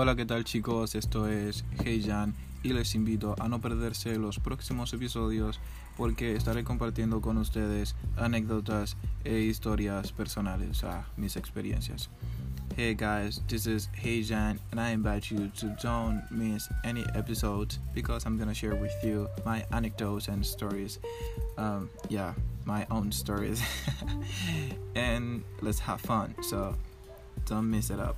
Hola, ¿qué tal chicos? Esto es Heijan y les invito a no perderse los próximos episodios porque estaré compartiendo con ustedes anécdotas e historias personales a mis experiencias. Hey guys, this is Heijan and I invite you to don't miss any episodes because I'm gonna share with you my anecdotes and stories. Um, yeah, my own stories. and let's have fun. So don't miss it up.